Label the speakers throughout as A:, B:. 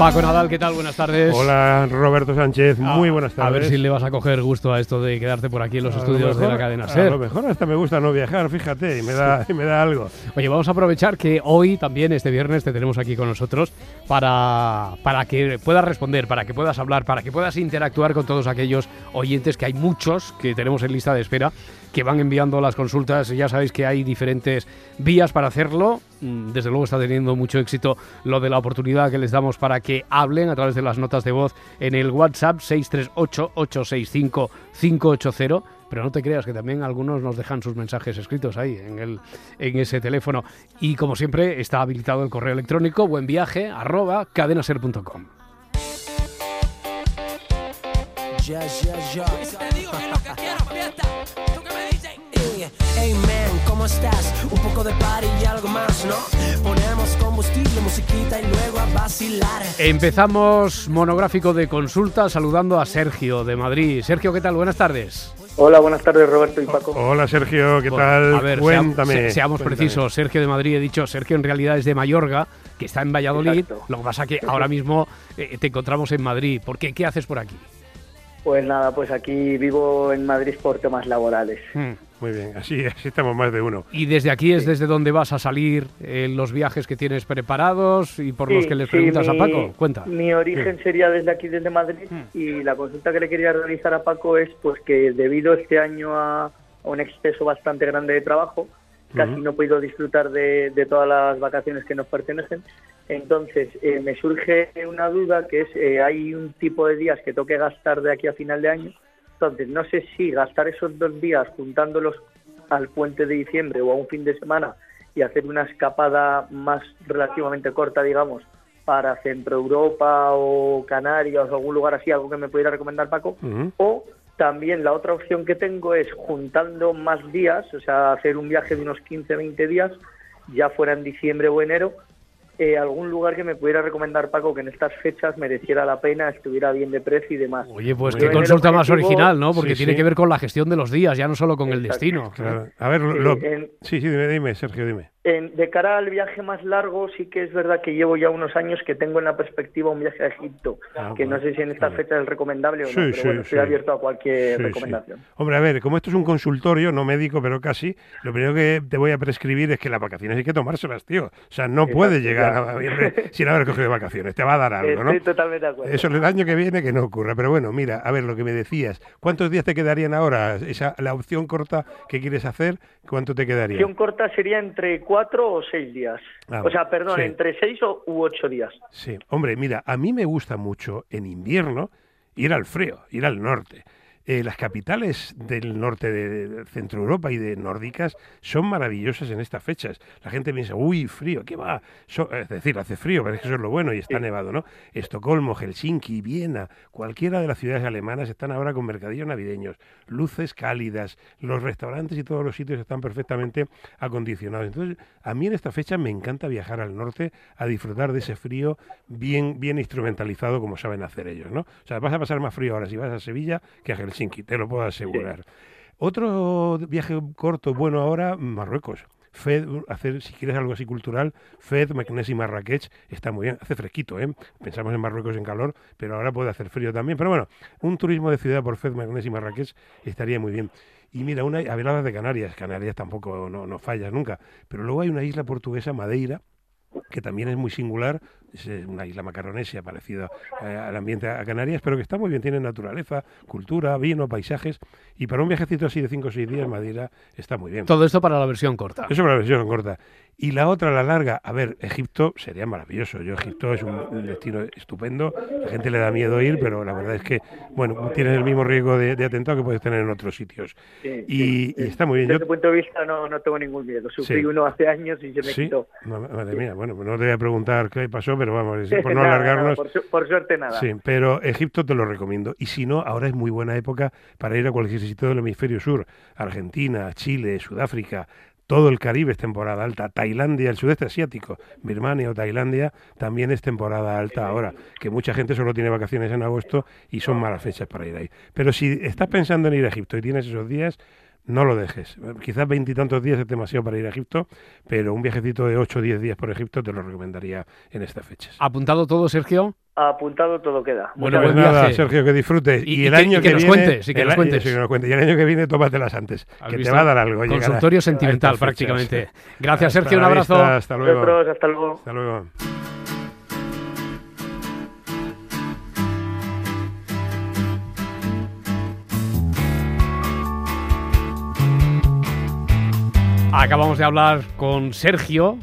A: Paco Nadal, ¿qué tal? Buenas tardes.
B: Hola Roberto Sánchez,
A: Ah,
B: muy buenas tardes.
A: A ver si le vas a coger gusto a esto de quedarte por aquí en los
B: A lo
A: estudios de la cadena
B: A
A: SER.
B: lo mejor hasta me gusta no viajar, fíjate, y me da, y me da algo.
A: Oye, vamos a aprovechar que hoy también, este viernes, te tenemos aquí con nosotros para, para que puedas responder, para que puedas hablar, para que puedas interactuar con todos aquellos oyentes, que hay muchos que tenemos en lista de espera, que van enviando las consultas. Ya sabéis que hay diferentes vías para hacerlo. Mm, Desde luego está teniendo mucho éxito lo de la oportunidad que les damos para que hablen a través de las notas de voz en el WhatsApp 638-865-580. Pero no te creas que también algunos nos dejan sus mensajes escritos ahí en, el, en ese teléfono. Y como siempre está habilitado el correo electrónico buen viaje arroba cadenaser.com.
C: Te digo que ¿cómo estás? Un poco de party y algo más, ¿no? Ponemos combustible, musiquita y luego a vacilar.
A: Empezamos monográfico de consulta saludando a Sergio de Madrid. Sergio, ¿qué tal? Buenas tardes.
D: Hola, buenas tardes Roberto y Paco.
B: Hola Sergio, ¿qué
A: Bueno,
B: tal?
A: A ver, sea-
B: Cuéntame.
A: se- seamos
B: cuéntame.
A: precisos. Sergio de Madrid, he dicho, Sergio en realidad es de Mayorga, que está en Valladolid.
D: Exacto.
A: Lo que pasa que ahora mismo eh, te encontramos en Madrid. ¿Por qué? ¿Qué haces por aquí?
D: Pues nada, pues aquí vivo en Madrid por temas laborales.
A: Hmm.
B: Muy bien, así, así estamos más de uno.
A: Y desde aquí es desde donde vas a salir en los viajes que tienes preparados y por los
D: Sí,
A: que les
D: sí,
A: preguntas a
D: mi-
A: Paco. Cuenta.
D: Mi origen sería desde aquí, desde Madrid, y la consulta que le quería realizar a Paco es pues que debido este año a, a un exceso bastante grande de trabajo, casi no he podido disfrutar de, de todas las vacaciones que nos pertenecen. Entonces, eh, me surge una duda que es, eh, hay un tipo de días que tengo que gastar de aquí a final de año. Entonces, no sé si gastar esos dos días juntándolos al puente de diciembre o a un fin de semana y hacer una escapada más relativamente corta, digamos, para Centro Europa o Canarias o algún lugar así, algo que me pudiera recomendar Paco. O también la otra opción que tengo es juntando más días, o sea, hacer un viaje de unos 15, 20 días, ya fuera en diciembre o enero, eh, algún lugar que me pudiera recomendar Paco que en estas fechas mereciera la pena, estuviera bien de precio y demás.
A: Oye, pues qué consulta más original, ¿no? Porque
B: Sí,
A: tiene
B: sí.
A: que ver con la gestión de los días, ya no solo con el destino.
B: Claro. A ver, lo-
D: en-
B: sí, sí, dime, dime, Sergio, dime.
D: En- de cara al viaje más largo, sí que es verdad que llevo ya unos años que tengo en la perspectiva un viaje a Egipto,
B: Ah,
D: que
B: bueno,
D: no sé si en esta
B: claro.
D: fecha es recomendable o no,
B: Sí,
D: pero
B: sí,
D: bueno, estoy
B: sí.
D: abierto a cualquier recomendación.
B: Hombre, a ver, como esto es un consultorio, no médico, pero casi, lo primero que te voy a prescribir es que las vacaciones hay que tomárselas, tío. O sea, no
D: Exacto,
B: puedes llegar a noviembre sin haber cogido vacaciones. Te va a dar algo, ¿no?
D: Estoy totalmente de acuerdo.
B: Eso el año que viene que no ocurra. Pero bueno, mira, a ver lo que me decías. ¿Cuántos días te quedarían ahora? Esa, la opción corta que quieres hacer, ¿cuánto te quedaría?
D: opción corta sería entre cuatro o seis días.
B: Ah,
D: o sea, perdón,
B: sí.
D: entre seis o, u ocho días.
B: Sí, hombre, mira, a mí me gusta mucho en invierno ir al frío, ir al norte. Eh, las capitales del norte de, de Centro Europa y de nórdicas son maravillosas en estas fechas. La gente piensa, uy, frío, ¿qué va? So- es decir, hace frío, pero es que eso es lo bueno y está nevado, ¿no? Estocolmo, Helsinki, Viena, cualquiera de las ciudades alemanas están ahora con mercadillos navideños, luces cálidas, los restaurantes y todos los sitios están perfectamente acondicionados. Entonces, a mí en esta fecha me encanta viajar al norte a disfrutar de ese frío bien, bien instrumentalizado como saben hacer ellos, ¿no? O sea, vas a pasar más frío ahora si vas a Sevilla que a Helsinki, te lo puedo asegurar. Otro viaje corto bueno ahora, Marruecos. Fed, hacer, si quieres algo así cultural, Fed, Meknes y Marrakech está muy bien. Hace fresquito, ¿eh? Pensamos en Marruecos en calor, pero ahora puede hacer frío también. Pero bueno, un turismo de ciudad por Fed, Meknes y Marrakech estaría muy bien. Y mira, una, hablabas de Canarias, Canarias tampoco no, no fallas nunca, pero luego hay una isla portuguesa, Madeira, que también es muy singular es eh, una isla macaronesia parecida eh, al ambiente a Canarias, pero que está muy bien, tiene naturaleza, cultura, vino, paisajes, y para un viajecito así de 5 o 6 días, Madeira está muy bien.
A: Todo esto para la versión corta.
B: Eso para la versión corta. Y la otra, la larga, a ver, Egipto sería maravilloso. Yo, Egipto es un, un destino estupendo. La gente le da miedo ir, pero la verdad es que, bueno, tienes el mismo riesgo de, de atentado que puedes tener en otros sitios.
D: Sí,
B: Y,
D: sí,
B: y
D: sí.
B: está muy bien.
D: Desde
B: Yo-
D: ese punto de vista no, no tengo ningún miedo. Sufrí
B: Sí.
D: uno hace años y se me
B: Sí,
D: quitó.
B: ma- madre mía, bueno, pues no te voy a preguntar qué pasó, pero vamos, por no alargarnos.
D: por suerte nada.
B: Sí, pero Egipto te lo recomiendo. Y si no, ahora es muy buena época para ir a cualquier sitio del hemisferio sur. Argentina, Chile, Sudáfrica, todo el Caribe es temporada alta. Tailandia, el sudeste asiático, Birmania o Tailandia, también es temporada alta ahora. Que mucha gente solo tiene vacaciones en agosto y son malas fechas para ir ahí. Pero si estás pensando en ir a Egipto y tienes esos días, no lo dejes. Quizás veintitantos días es demasiado para ir a Egipto, pero un viajecito de 8 o 10 días por Egipto te lo recomendaría en estas fechas.
A: ¿Apuntado todo, Sergio?
D: Apuntado todo queda.
A: Bueno,
B: Pues nada,
A: viaje.
B: Sergio, que disfrutes.
A: Y-
B: Y,
A: y
B: el
A: que-
B: año
A: y que nos
B: viene,
A: cuentes, y que
B: el
A: nos cuentes.
B: que nos cuentes. Y el año que viene, tómatelas antes,
A: ¿Has
B: que te va a dar algo.
A: Consultorio sentimental, prácticamente. Gracias,
B: Hasta
A: Sergio. Un abrazo.
B: vista, hasta luego.
D: Hasta luego.
B: Hasta luego.
A: Acabamos de hablar con Sergio,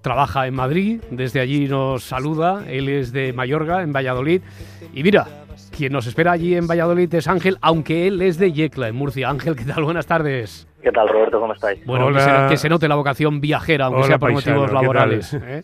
A: trabaja en Madrid, desde allí nos saluda, él es de Mayorga, en Valladolid. Y mira, quien nos espera allí en Valladolid es Ángel, aunque él es de Yecla, en Murcia. Ángel, ¿qué tal? Buenas tardes.
E: ¿Qué tal, Roberto? ¿Cómo estáis?
A: Bueno, que se, que se note la vocación viajera, aunque
B: Hola,
A: sea por
B: paisano,
A: motivos laborales. ¿eh?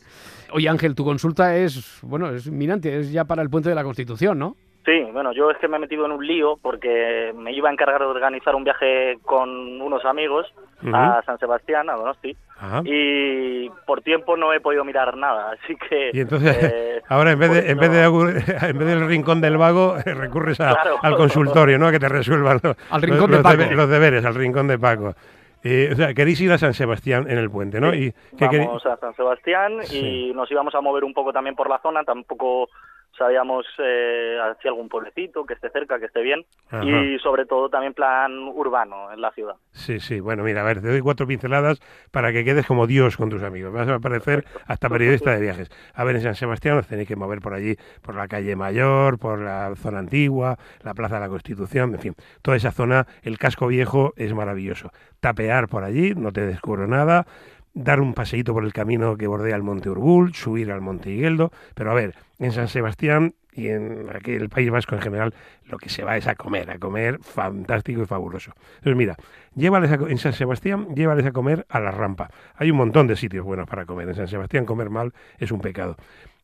A: Oye, Ángel, tu consulta es, bueno, es inminente, es ya para el puente de la Constitución, ¿no?
E: Sí, bueno, yo es que me he metido en un lío porque me iba a encargar de organizar un viaje con unos amigos a San Sebastián, a Donosti,
B: Ajá.
E: y por tiempo no he podido mirar nada, así que...
B: Y entonces,
E: eh,
B: ahora en vez, de, en,
E: eso-
B: vez de, en vez del rincón del vago, recurres a-
E: Claro.
B: al consultorio, ¿no? A que te resuelvan los,
A: Al rincón
B: los,
A: de Paco.
B: debe- los deberes, al rincón de Paco. Eh, o sea, queréis ir a San Sebastián en el puente, ¿no?
E: Sí,
B: ¿Y qué?
E: Vamos a San Sebastián
B: Sí.
E: y nos íbamos a mover un poco también por la zona, tampoco sabíamos eh, hacia algún pueblecito que esté cerca, que esté bien,
B: Ajá.
E: y sobre todo también plan urbano en la ciudad.
B: Sí, sí, bueno, mira, a ver, te doy cuatro pinceladas para que quedes como Dios con tus amigos. Vas a parecer hasta periodista de viajes. A ver, en San Sebastián os tenéis que mover por allí, por la calle Mayor, por la zona antigua, la Plaza de la Constitución, en fin, toda esa zona, el casco viejo es maravilloso. Tapear por allí, no te descubro nada. Dar un paseíto por el camino que bordea el Monte Urbul, subir al Monte Higueldo. Pero a ver, en San Sebastián y en aquí el País Vasco en general, lo que se va es a comer, a comer fantástico y fabuloso. Entonces, mira, llévales a en San Sebastián, llévales a comer a la rampa. Hay un montón de sitios buenos para comer. En San Sebastián comer mal es un pecado.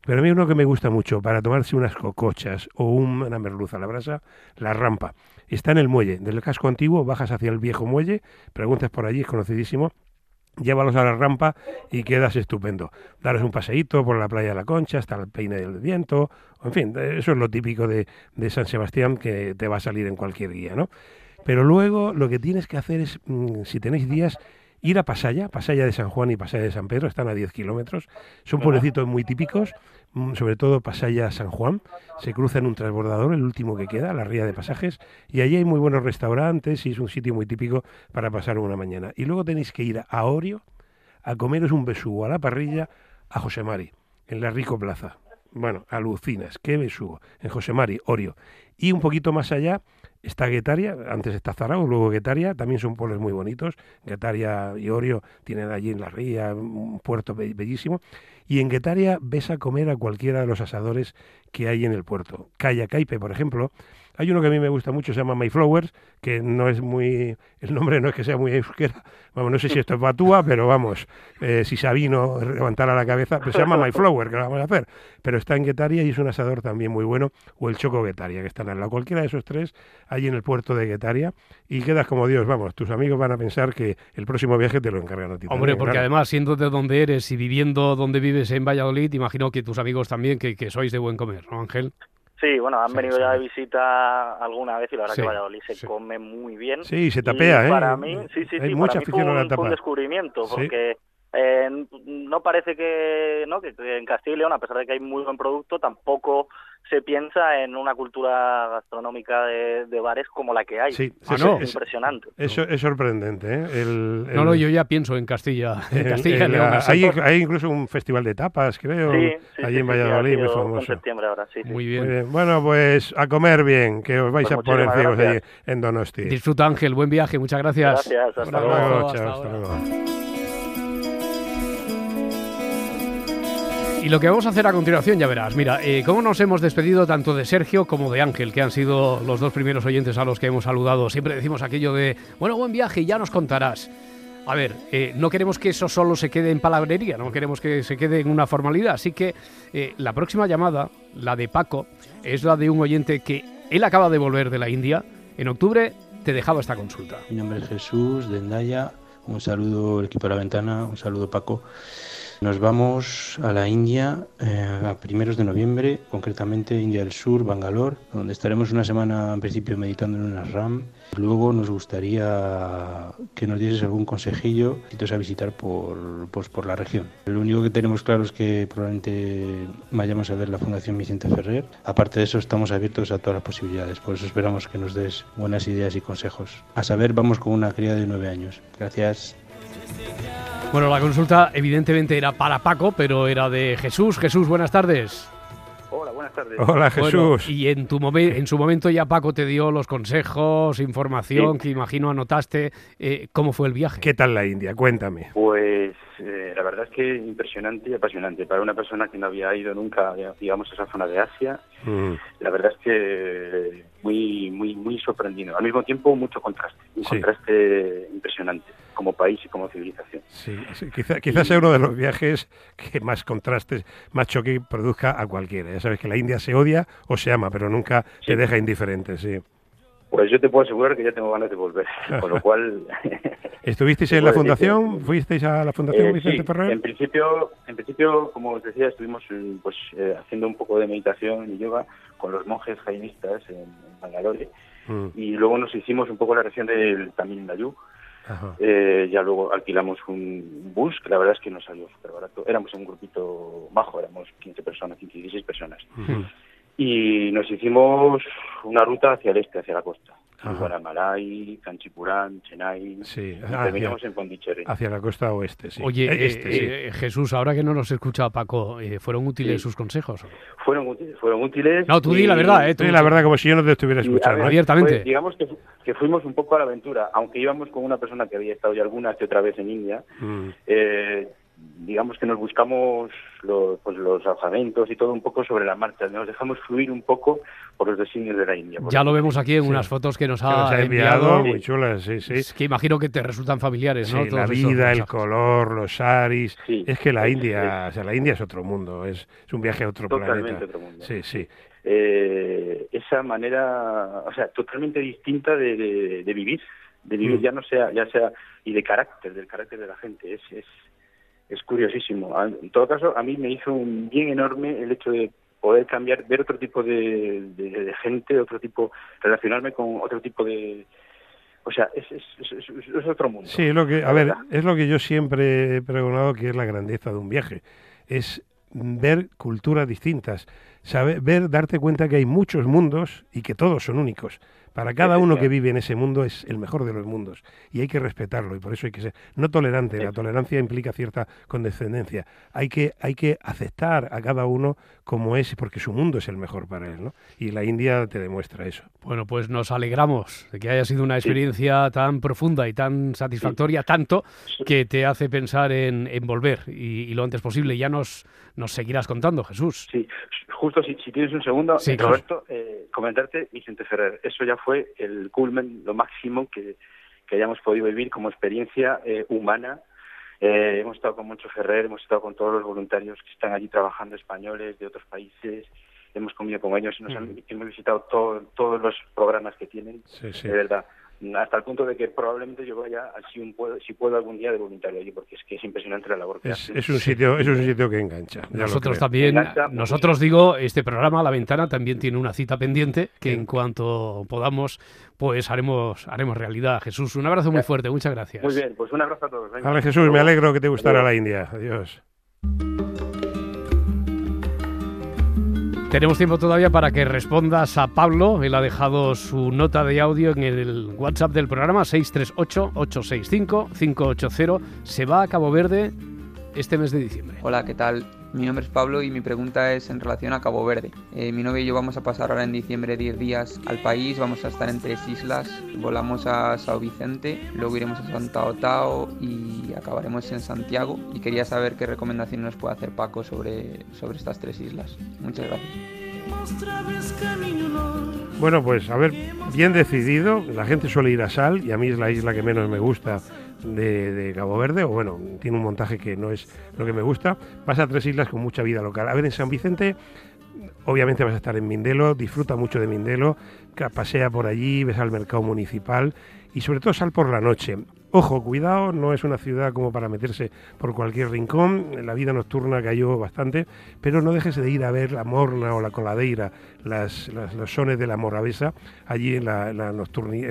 B: Pero a mí uno que me gusta mucho para tomarse unas cocochas o un- una merluza a la brasa, la rampa. Está en el muelle. Del casco antiguo bajas hacia el viejo muelle, preguntas por allí, es conocidísimo, llévalos a la rampa y quedas estupendo. Daros un paseíto por la playa de la Concha hasta el Peine del Viento, en fin, eso es lo típico de, de San Sebastián que te va a salir en cualquier guía, ¿no? Pero luego lo que tienes que hacer es, mm, si tenéis días, ir a Pasaya, Pasaya de San Juan y Pasaya de San Pedro, están a 10 kilómetros, son pueblecitos muy típicos, mm, sobre todo Pasaya San Juan, se cruza en un transbordador, el último que queda, la ría de pasajes, y allí hay muy buenos restaurantes y es un sitio muy típico para pasar una mañana. Y luego tenéis que ir a Orio a comeros un besugo a la parrilla a José Mari, en la Rico Plaza. Bueno, alucinas, qué besugo, en José Mari, Orio. Y un poquito más allá está Guetaria, antes está Zarao, luego Guetaria, también son pueblos muy bonitos. Guetaria y Orio tienen allí en la ría un puerto be- bellísimo. Y en Guetaria ves a comer a cualquiera de los asadores que hay en el puerto. Calla Caipe, por ejemplo. Hay uno que a mí me gusta mucho, se llama My Flowers, que no es muy, el nombre no es que sea muy euskera, vamos, no sé si esto es batúa, pero vamos, eh, si Sabino levantara la cabeza, pues se llama My Flower, que lo vamos a hacer, pero está en Guetaria y es un asador también muy bueno, o el Choco Guetaria, que están al lado, cualquiera de esos tres, ahí en el puerto de Guetaria, y quedas como Dios, vamos, tus amigos van a pensar que el próximo viaje te lo encargan a ti.
A: Hombre, porque
B: claro.
A: además, siendo de donde eres y viviendo donde vives en Valladolid, imagino que tus amigos también, que, que sois de buen comer, ¿no, Ángel?
E: Sí, bueno, han
A: Sí,
E: venido
A: sí.
E: ya de visita alguna vez y la verdad
A: Sí,
E: que Valladolid se come muy bien.
B: Sí, se
E: Y
B: tapea, ¿eh?
E: Para mí, sí, sí,
B: Hay
E: sí,
B: mucha
E: para mí fue un, fue un descubrimiento
B: Sí.
E: porque eh, no parece que, ¿no? que, que en Castilla y León, a pesar de que hay muy buen producto, tampoco se piensa en una cultura gastronómica de, de bares como la que hay.
B: Sí,
A: Ah,
B: sí,
A: no.
B: es,
E: Impresionante.
B: eso es sorprendente. ¿eh? El-
A: No,
B: el-
A: no, yo ya pienso en Castilla, en
B: el-
A: Castilla y
B: el-
A: León.
B: hay, hay incluso un festival de tapas, creo,
E: Sí, sí,
B: allí
E: sí,
B: en Valladolid, muy famoso.
E: En septiembre ahora, sí. sí.
A: Muy
B: Muy
A: bien.
B: Bueno, pues a comer bien, que os vais
E: Pues
B: a poner ciegos allí en Donosti.
A: Disfruta Ángel, buen viaje, muchas gracias.
E: Gracias, hasta luego.
A: hasta
B: chao, hasta
A: ahora.
B: luego.
A: Y lo que vamos a hacer a continuación, ya verás. Mira, eh, cómo nos hemos despedido tanto de Sergio como de Ángel, que han sido los dos primeros oyentes a los que hemos saludado. Siempre decimos aquello de, bueno, buen viaje y ya nos contarás. A ver, eh, no queremos que eso solo se quede en palabrería, no queremos que se quede en una formalidad. Así que eh, la próxima llamada, la de Paco, es la de un oyente que él acaba de volver de la India. En octubre te dejaba esta consulta.
F: Mi nombre es Jesús de Endaya. Un saludo al equipo de la ventana, un saludo Paco. Nos vamos a la India eh, a primeros de noviembre, concretamente India del Sur, Bangalore, donde estaremos una semana en principio meditando en una RAM. Luego nos gustaría que nos dieses algún consejillo a visitar por, pues, por la región. Lo único que tenemos claro es que probablemente vayamos a ver la Fundación Vicente Ferrer. Aparte de eso, estamos abiertos a todas las posibilidades, por eso esperamos que nos des buenas ideas y consejos. A saber, vamos con una cría de nueve años. Gracias.
A: Bueno, la consulta evidentemente era para Paco, pero era de Jesús. Jesús, buenas tardes.
G: Hola, buenas tardes.
B: Hola
A: Bueno,
B: Jesús.
A: y en, tu momen- en su momento ya Paco te dio los consejos, información
G: Sí.
A: que imagino anotaste. Eh, ¿Cómo fue el viaje?
B: ¿Qué tal la India? Cuéntame.
G: Pues eh, la verdad es que impresionante y apasionante. Para una persona que no había ido nunca, digamos, a esa zona de Asia,
B: Mm,
G: la verdad es que muy, muy, muy sorprendido. Al mismo tiempo, mucho contraste, un
B: Sí.
G: contraste impresionante como país y como civilización.
B: Sí, sí, quizá- quizás sea uno de los viajes que más contrastes, más choque produzca a cualquiera. Ya sabes que la India se odia o se ama, pero nunca te
G: Sí.
B: deja indiferente, sí.
G: Pues yo te puedo asegurar que ya tengo ganas de volver, con lo cual...
B: ¿Estuvisteis
G: te
B: en la
G: que-
B: fundación? ¿Fuisteis a la fundación
G: Eh,
B: Vicente
G: sí,
B: Ferrer?
G: En principio, en principio, como os decía, estuvimos eh, pues eh, haciendo un poco de meditación y yoga con los monjes jainistas en, en Bangalore
B: Mm,
G: y luego nos hicimos un poco la región del Tamil Nadu. Eh, ya luego alquilamos un bus que la verdad es que nos salió súper barato. Éramos un grupito bajo, éramos 15 personas, 15, 16 personas. Y nos hicimos una ruta hacia el este, hacia la costa.
B: Ajá.
G: Guaramalai, Canchipurán, Chennai.
B: Sí, hacia,
G: terminamos en Pondicherry.
B: hacia la costa oeste, sí.
A: Oye,
B: Eh,
A: eh,
B: este, sí.
A: eh, Jesús, ahora que no nos escucha Paco, eh, ¿fueron útiles
G: Sí.
A: sus consejos?
G: Fueron útiles, fueron útiles.
A: No, tú di la verdad, ¿eh? Tú-
B: Sí, la verdad, como si yo no te estuviera escuchando.
G: ver,
A: abiertamente.
G: pues, digamos que, fu- que fuimos un poco a la aventura, aunque íbamos con una persona que había estado ya alguna que otra vez en India.
B: Mm,
G: eh, digamos que nos buscamos los, pues, los alojamientos y todo un poco sobre la marcha. Nos dejamos fluir un poco por los designios de la India.
A: Ya lo vemos aquí en
B: Sí.
A: unas fotos que nos
B: que
A: ha,
B: nos ha enviado,
A: enviado.
B: muy chulas, sí, sí.
A: Es que imagino que te resultan familiares, ¿no?
B: Sí, la vida, el color, los saris.
G: Sí.
B: Es que la
G: Sí,
B: India, o sea, la India es otro mundo, es, es un viaje a otro
G: Totalmente
B: planeta.
G: otro mundo.
B: Sí, sí.
G: eh, esa manera, o sea, totalmente distinta de, de- de vivir, de vivir
B: Mm.
G: ya no sea, ya sea, y de carácter, del carácter de la gente, es, es, es curiosísimo. A- En todo caso, a mí me hizo un bien enorme el hecho de poder cambiar, ver otro tipo de, de- de gente, otro tipo, relacionarme con otro tipo de, o sea, es, es, es, otro mundo.
B: Sí, es lo que, a ver,
G: verdad.
B: es lo que yo siempre he pregonado que es la grandeza de un viaje. Es ver culturas distintas, saber, ver, darte cuenta que hay muchos mundos y que todos son únicos. Para cada uno que vive en ese mundo es el mejor de los mundos y hay que respetarlo y por eso hay que ser no tolerante. La tolerancia implica cierta condescendencia. Hay que hay que aceptar a cada uno como es porque su mundo es el mejor para él, ¿no? Y la India te demuestra eso.
A: Bueno, pues nos alegramos de que haya sido una experiencia tan profunda y tan satisfactoria, tanto que te hace pensar en, en volver y, y lo antes posible. Ya nos, nos seguirás contando, Jesús.
G: Sí, justo si, si tienes un segundo,
A: Sí,
G: eh,
A: claro.
G: Roberto, eh, comentarte Vicente Ferrer. Eso ya fue el culmen, lo máximo que, que hayamos podido vivir como experiencia eh, humana. Eh, hemos estado con Moncho Ferrer, hemos estado con todos los voluntarios que están allí trabajando, españoles de otros países. hemos comido con ellos, nos han- hemos visitado todo- todos los programas que tienen,
B: Sí, sí.
G: de verdad. Hasta el punto de que probablemente yo vaya, si, un puedo, si puedo algún día, de voluntario allí, porque es que es impresionante la labor que
B: Es,
G: hacen.
B: es un sitio, es un sitio que engancha.
A: Nosotros también,
G: Engancha
A: nosotros digo, este programa, La Ventana, también tiene una cita pendiente que en cuanto podamos, pues haremos, haremos realidad. Jesús, un abrazo muy fuerte, muchas gracias.
G: Muy bien, pues un abrazo a todos. venga.
B: Vale, Jesús, me alegro que te gustara
G: Adiós.
B: la India. Adiós.
A: Tenemos tiempo todavía para que respondas a Pablo. Él ha dejado su nota de audio en el WhatsApp del programa 638-865-580. Se va a Cabo Verde este mes de diciembre.
H: Hola, ¿qué tal? Mi nombre es Pablo y mi pregunta es en relación a Cabo Verde. Eh, mi novia y yo vamos a pasar ahora en diciembre 10 días al país, vamos a estar en tres islas, volamos a Sao Vicente, luego iremos a Santa Otao y acabaremos en Santiago y quería saber qué recomendación nos puede hacer Paco sobre, sobre estas tres islas. Muchas gracias.
B: Bueno, pues a ver, bien decidido. La gente suele ir a Sal y a mí es la isla que menos me gusta de, Cabo Verde, o bueno, tiene un montaje que no es lo que me gusta. Vas a tres islas con mucha vida local. A ver, en San Vicente, obviamente vas a estar en Mindelo, disfruta mucho de Mindelo, pasea por allí, ves al mercado municipal y sobre todo sal por la noche. Ojo, cuidado, no es una ciudad como para meterse por cualquier rincón, la vida nocturna cayó bastante, pero no dejes de ir a ver la Morna o la Coladeira, las, las- los sones de la Moravesa, allí en la, en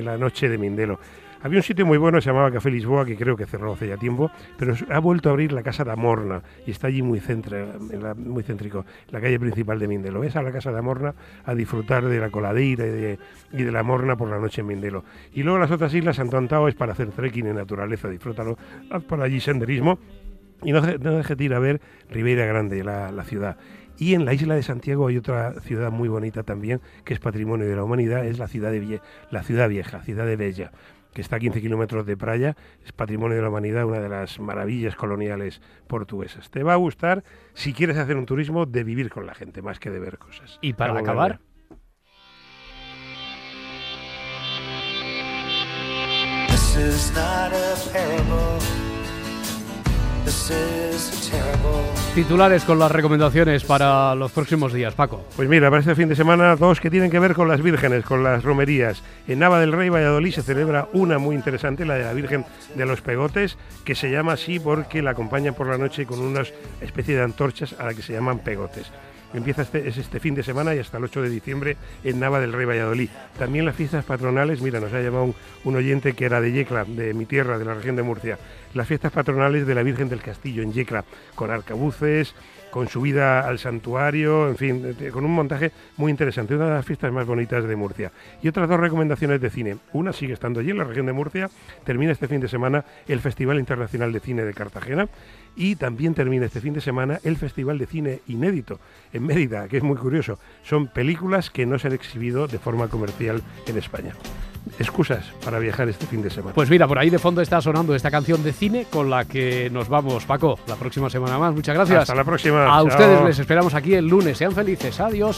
B: la noche de Mindelo. Había un sitio muy bueno, se llamaba Café Lisboa, que creo que cerró hace ya tiempo, pero ha vuelto a abrir la Casa da Morna y está allí muy, centra, en la- muy céntrico, la calle principal de Mindelo. Ves a la Casa da Morna a disfrutar de la coladeira y de, de la Morna por la noche en Mindelo. Y luego las otras islas, Santo Antao es para hacer trekking en naturaleza, disfrútalo, haz por allí senderismo y no, no dejes de ir a ver Ribeira Grande, la, ciudad. Y en la isla de Santiago hay otra ciudad muy bonita también, que es patrimonio de la humanidad, es la ciudad, de la ciudad vieja, ciudad de Bella, que está a 15 kilómetros de playa, es patrimonio de la humanidad, una de las maravillas coloniales portuguesas. Te va a gustar si quieres hacer un turismo de vivir con la gente, más que de ver cosas.
A: Y para acabar,
B: Verde.
I: This is not a
A: titulares con las recomendaciones para los próximos días, Paco.
B: Pues mira, para este fin de semana dos que tienen que ver con las vírgenes, con las romerías. En Nava del Rey, Valladolid, se celebra una muy interesante, la de la Virgen de los Pegotes, que se llama así porque la acompañan por la noche con una especie de antorchas a la que se llaman pegotes. Empieza este, es este fin de semana y hasta el 8 de diciembre en Nava del Rey Valladolid. También las fiestas patronales, mira, nos ha llamado un, un oyente que era de Yecla, de mi tierra, de la región de Murcia. Las fiestas patronales de la Virgen del Castillo en Yecla, con arcabuces, con subida al santuario, en fin, eh, con un montaje muy interesante, una de las fiestas más bonitas de Murcia. Y otras dos recomendaciones de cine. Una sigue estando allí en la región de Murcia, termina este fin de semana el Festival Internacional de Cine de Cartagena y también termina este fin de semana el Festival de Cine Inédito en Mérida, que es muy curioso. Son películas que no se han exhibido de forma comercial en España. Excusas para viajar este fin de semana.
A: Pues mira, por ahí de fondo está sonando esta canción de cine con la que nos vamos, Paco, la próxima semana más. Muchas gracias.
B: Hasta la próxima.
A: A
B: Chao.
A: ustedes les esperamos aquí el lunes. Sean felices. Adiós.